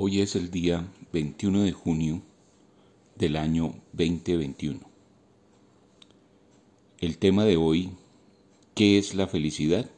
Hoy es el día 21 de junio del año 2021. El tema de hoy, ¿qué es la felicidad?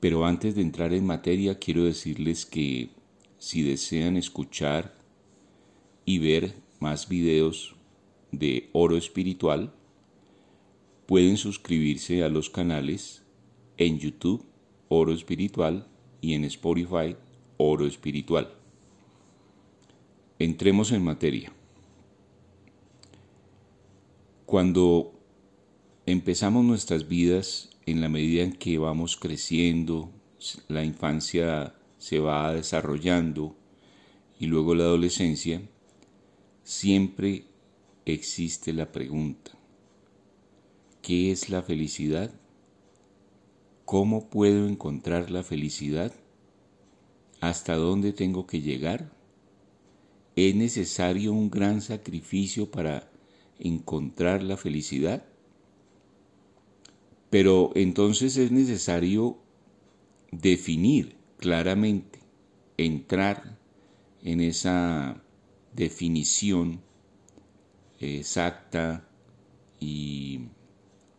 Pero antes de entrar en materia, quiero decirles que si desean escuchar y ver más videos de oro espiritual, pueden suscribirse a los canales en YouTube, oro espiritual, y en Spotify, oro espiritual. Entremos en materia. Cuando empezamos nuestras vidas, en la medida en que vamos creciendo, la infancia se va desarrollando y luego la adolescencia, siempre existe la pregunta, ¿qué es la felicidad? ¿Cómo puedo encontrar la felicidad? ¿Hasta dónde tengo que llegar? ¿Es necesario un gran sacrificio para encontrar la felicidad? Pero entonces es necesario definir claramente, entrar en esa definición exacta y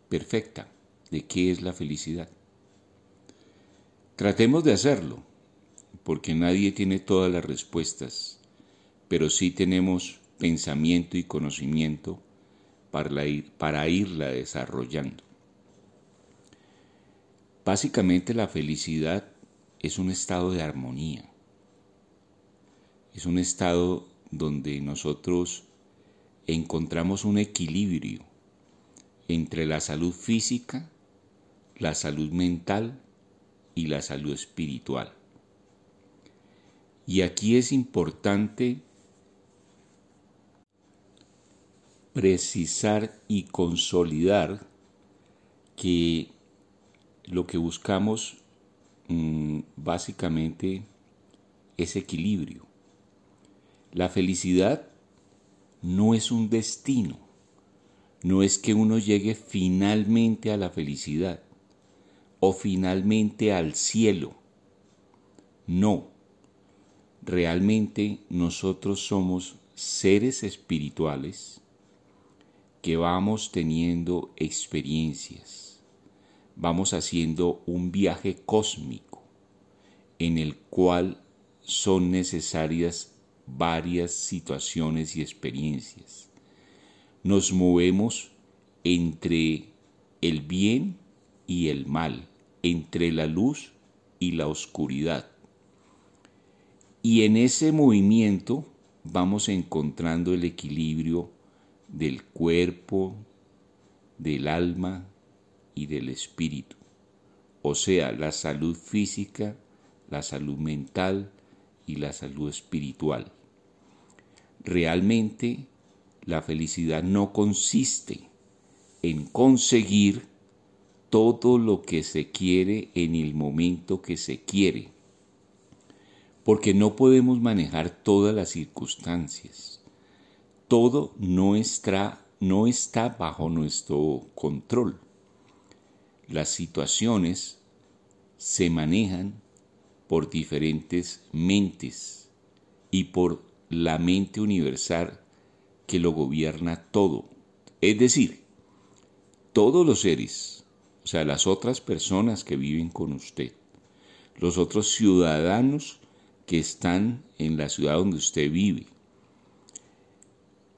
perfecta de qué es la felicidad. Tratemos de hacerlo porque nadie tiene todas las respuestas, pero sí tenemos pensamiento y conocimiento para, para irla desarrollando. Básicamente la felicidad es un estado de armonía, es un estado donde nosotros encontramos un equilibrio entre la salud física, la salud mental y la salud espiritual. Y aquí es importante precisar y consolidar que lo que buscamos mm, básicamente es equilibrio. La felicidad no es un destino, no es que uno llegue finalmente a la felicidad o finalmente al cielo. No, realmente nosotros somos seres espirituales que vamos teniendo experiencias, vamos haciendo un viaje cósmico en el cual son necesarias varias situaciones y experiencias. Nos movemos entre el bien y el mal, entre la luz y la oscuridad. Y en ese movimiento vamos encontrando el equilibrio del cuerpo, del alma y del espíritu. O sea, la salud física, la salud mental y la salud espiritual. Realmente la felicidad no consiste en conseguir todo lo que se quiere en el momento que se quiere porque no podemos manejar todas las circunstancias. Todo no está, no está bajo nuestro control. Las situaciones se manejan por diferentes mentes y por la mente universal que lo gobierna todo. Es decir, todos los seres, o sea, las otras personas que viven con usted, los otros ciudadanos que están en la ciudad donde usted vive.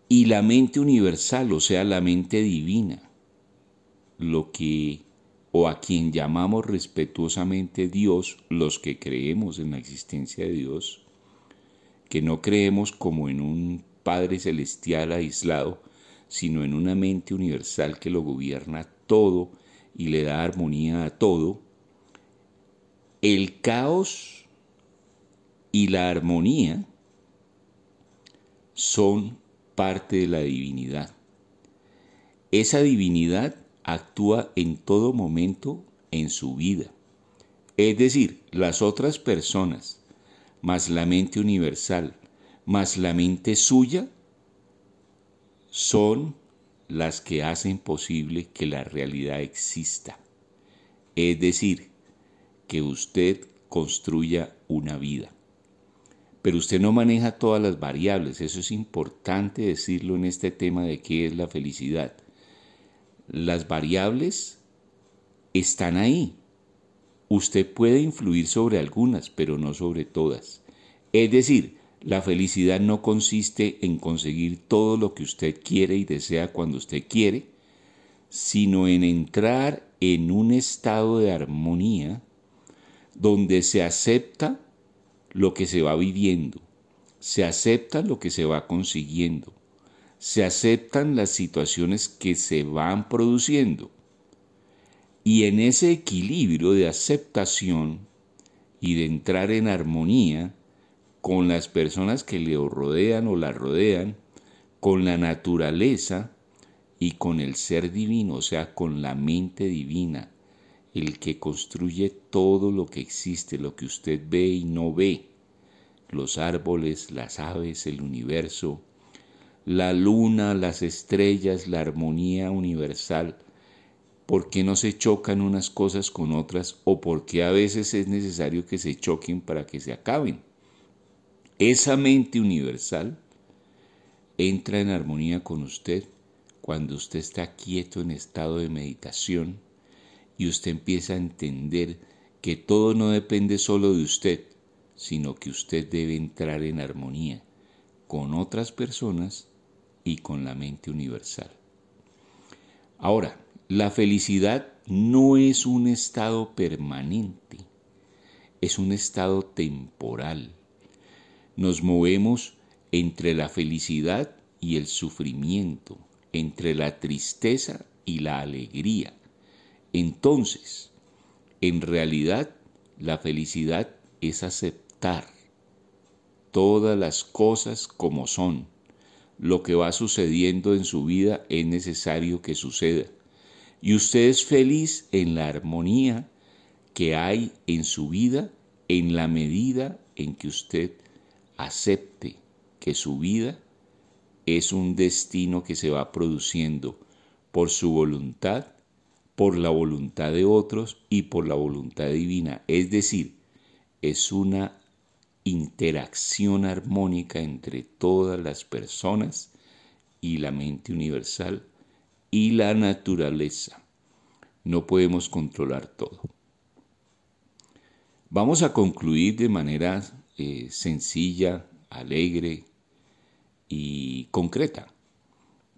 Y la mente universal, o sea, la mente divina, lo que o a quien llamamos respetuosamente Dios, los que creemos en la existencia de Dios, que no creemos como en un Padre celestial aislado, sino en una mente universal que lo gobierna todo y le da armonía a todo, el caos y la armonía son parte de la divinidad. Esa divinidad actúa en todo momento en su vida. Es decir, las otras personas, más la mente universal, más la mente suya, son las que hacen posible que la realidad exista. Es decir, que usted construya una vida. Pero usted no maneja todas las variables. Eso es importante decirlo en este tema de qué es la felicidad. Las variables están ahí. Usted puede influir sobre algunas, pero no sobre todas. Es decir, la felicidad no consiste en conseguir todo lo que usted quiere y desea cuando usted quiere, sino en entrar en un estado de armonía donde se acepta lo que se va viviendo, se acepta lo que se va consiguiendo, se aceptan las situaciones que se van produciendo. Y en ese equilibrio de aceptación y de entrar en armonía con las personas que le rodean o la rodean, con la naturaleza, y con el ser divino, o sea, con la mente divina, el que construye todo lo que existe, lo que usted ve y no ve, los árboles, las aves, el universo, la luna, las estrellas, la armonía universal, ¿por qué no se chocan unas cosas con otras o por qué a veces es necesario que se choquen para que se acaben? Esa mente universal entra en armonía con usted cuando usted está quieto en estado de meditación y usted empieza a entender que todo no depende solo de usted, sino que usted debe entrar en armonía con otras personas y con la mente universal. Ahora, la felicidad no es un estado permanente, es un estado temporal. Nos movemos entre la felicidad y el sufrimiento, entre la tristeza y la alegría. Entonces, en realidad, la felicidad es aceptar todas las cosas como son. Lo que va sucediendo en su vida es necesario que suceda. Y usted es feliz en la armonía que hay en su vida en la medida en que usted acepte que su vida es un destino que se va produciendo por su voluntad, por la voluntad de otros y por la voluntad divina. Es decir, es una interacción armónica entre todas las personas y la mente universal y la naturaleza. No podemos controlar todo. Vamos a concluir de manera eh, sencilla, alegre, y concreta.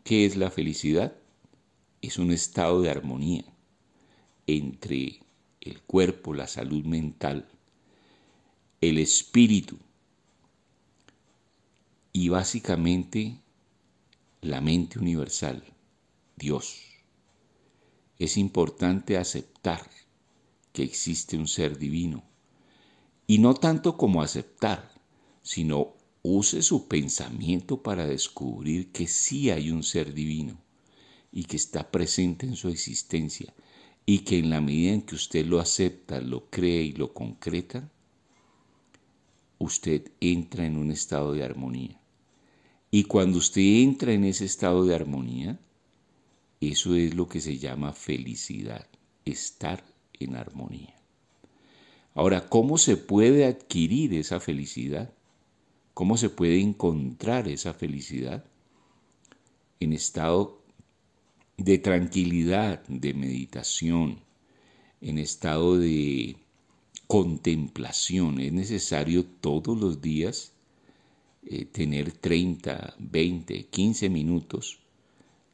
¿Qué es la felicidad? Es un estado de armonía entre el cuerpo, la salud mental, el espíritu y básicamente la mente universal, Dios. Es importante aceptar que existe un ser divino y no tanto como aceptar, sino use su pensamiento para descubrir que sí hay un ser divino y que está presente en su existencia y que en la medida en que usted lo acepta, lo cree y lo concreta, usted entra en un estado de armonía. Y cuando usted entra en ese estado de armonía, eso es lo que se llama felicidad, estar en armonía. Ahora, ¿cómo se puede adquirir esa felicidad? ¿Cómo se puede encontrar esa felicidad? En estado de tranquilidad, de meditación, en estado de contemplación. Es necesario todos los días eh, tener 30, 20, 15 minutos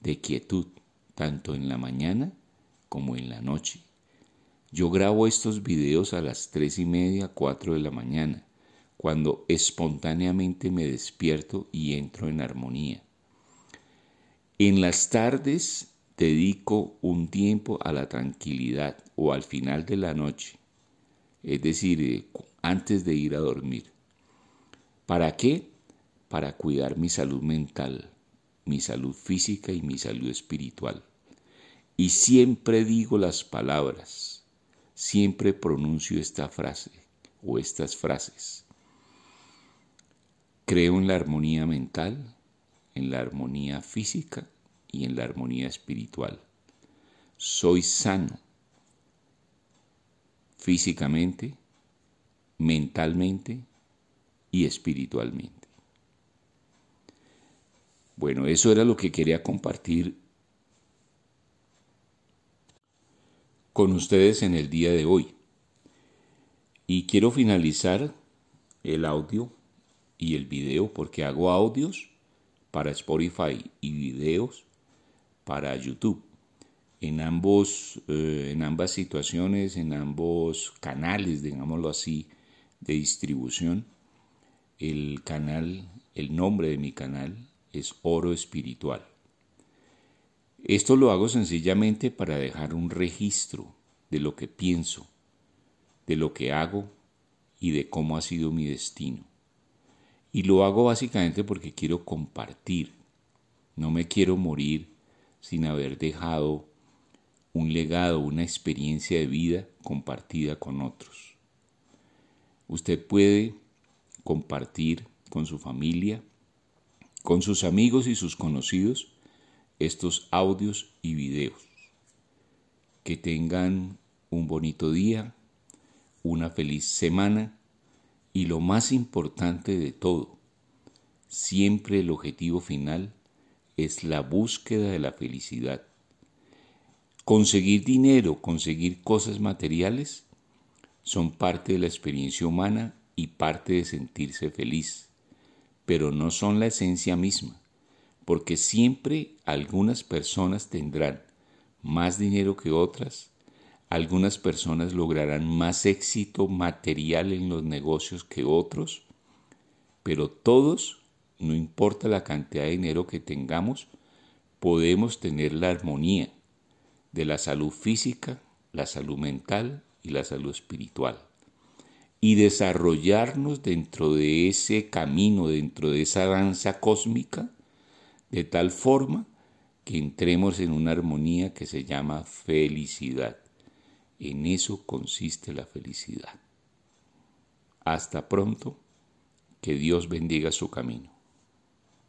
de quietud, tanto en la mañana como en la noche. Yo grabo estos videos a las 3 y media, 4 de la mañana cuando espontáneamente me despierto y entro en armonía. En las tardes dedico un tiempo a la tranquilidad o al final de la noche, es decir, eh, antes de ir a dormir. ¿Para qué? Para cuidar mi salud mental, mi salud física y mi salud espiritual. Y siempre digo las palabras, siempre pronuncio esta frase o estas frases. Creo en la armonía mental, en la armonía física y en la armonía espiritual. Soy sano físicamente, mentalmente y espiritualmente. Bueno, eso era lo que quería compartir con ustedes en el día de hoy. Y quiero finalizar el audio y el video porque hago audios para Spotify y videos para YouTube. En, ambos, eh, en ambas situaciones, en ambos canales, digámoslo así, de distribución, el canal, el nombre de mi canal es Oro Espiritual. Esto lo hago sencillamente para dejar un registro de lo que pienso, de lo que hago y de cómo ha sido mi destino. Y lo hago básicamente porque quiero compartir. No me quiero morir sin haber dejado un legado, una experiencia de vida compartida con otros. Usted puede compartir con su familia, con sus amigos y sus conocidos estos audios y videos. Que tengan un bonito día, una feliz semana y lo más importante de todo, siempre el objetivo final es la búsqueda de la felicidad. Conseguir dinero, conseguir cosas materiales, son parte de la experiencia humana y parte de sentirse feliz, pero no son la esencia misma, porque siempre algunas personas tendrán más dinero que otras, algunas personas lograrán más éxito material en los negocios que otros, pero todos, no importa la cantidad de dinero que tengamos, podemos tener la armonía de la salud física, la salud mental y la salud espiritual. Y desarrollarnos dentro de ese camino, dentro de esa danza cósmica, de tal forma que entremos en una armonía que se llama felicidad. En eso consiste la felicidad. Hasta pronto, que Dios bendiga su camino.